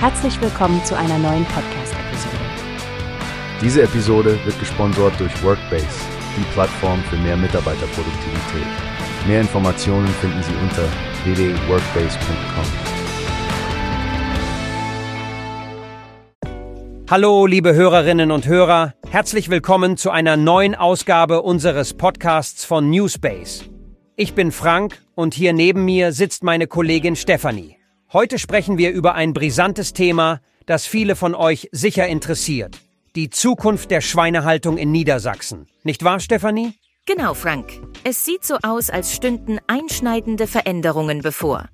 Herzlich willkommen zu einer neuen Podcast-Episode. Diese Episode wird gesponsert durch Workbase, die Plattform für mehr Mitarbeiterproduktivität. Mehr Informationen finden Sie unter www.workbase.com. Hallo, liebe Hörerinnen und Hörer, herzlich willkommen zu einer neuen Ausgabe unseres Podcasts von Newspace. Ich bin Frank und hier neben mir sitzt meine Kollegin Stefanie. Heute sprechen wir über ein brisantes Thema, das viele von euch sicher interessiert. Die Zukunft der Schweinehaltung in Niedersachsen. Nicht wahr, Stefanie? Genau, Frank. Es sieht so aus, als stünden einschneidende Veränderungen bevor.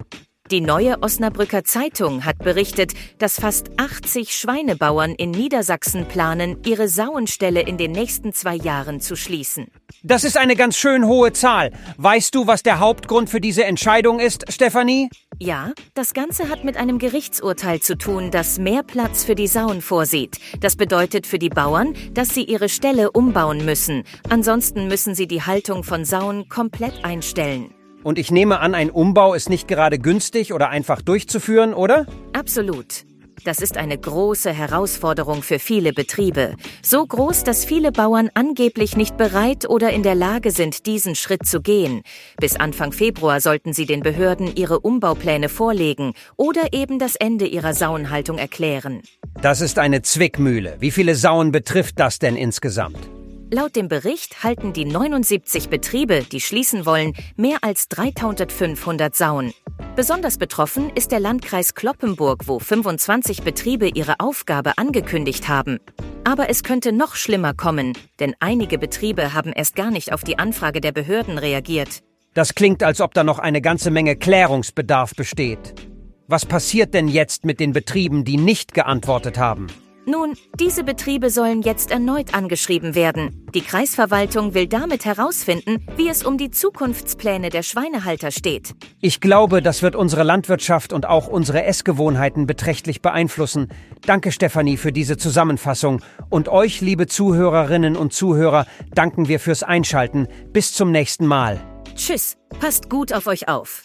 Die neue Osnabrücker Zeitung hat berichtet, dass fast 80 Schweinebauern in Niedersachsen planen, ihre Sauenställe in den nächsten zwei Jahren zu schließen. Das ist eine ganz schön hohe Zahl. Weißt du, was der Hauptgrund für diese Entscheidung ist, Stefanie? Ja, das Ganze hat mit einem Gerichtsurteil zu tun, das mehr Platz für die Sauen vorsieht. Das bedeutet für die Bauern, dass sie ihre Ställe umbauen müssen. Ansonsten müssen sie die Haltung von Sauen komplett einstellen. Und ich nehme an, ein Umbau ist nicht gerade günstig oder einfach durchzuführen, oder? Absolut. Das ist eine große Herausforderung für viele Betriebe. So groß, dass viele Bauern angeblich nicht bereit oder in der Lage sind, diesen Schritt zu gehen. Bis Anfang Februar sollten sie den Behörden ihre Umbaupläne vorlegen oder eben das Ende ihrer Sauenhaltung erklären. Das ist eine Zwickmühle. Wie viele Sauen betrifft das denn insgesamt? Laut dem Bericht halten die 79 Betriebe, die schließen wollen, mehr als 3500 Sauen. Besonders betroffen ist der Landkreis Kloppenburg, wo 25 Betriebe ihre Aufgabe angekündigt haben. Aber es könnte noch schlimmer kommen, denn einige Betriebe haben erst gar nicht auf die Anfrage der Behörden reagiert. Das klingt, als ob da noch eine ganze Menge Klärungsbedarf besteht. Was passiert denn jetzt mit den Betrieben, die nicht geantwortet haben? Nun, diese Betriebe sollen jetzt erneut angeschrieben werden. Die Kreisverwaltung will damit herausfinden, wie es um die Zukunftspläne der Schweinehalter steht. Ich glaube, das wird unsere Landwirtschaft und auch unsere Essgewohnheiten beträchtlich beeinflussen. Danke, Stefanie, für diese Zusammenfassung. Und euch, liebe Zuhörerinnen und Zuhörer, danken wir fürs Einschalten. Bis zum nächsten Mal. Tschüss, passt gut auf euch auf.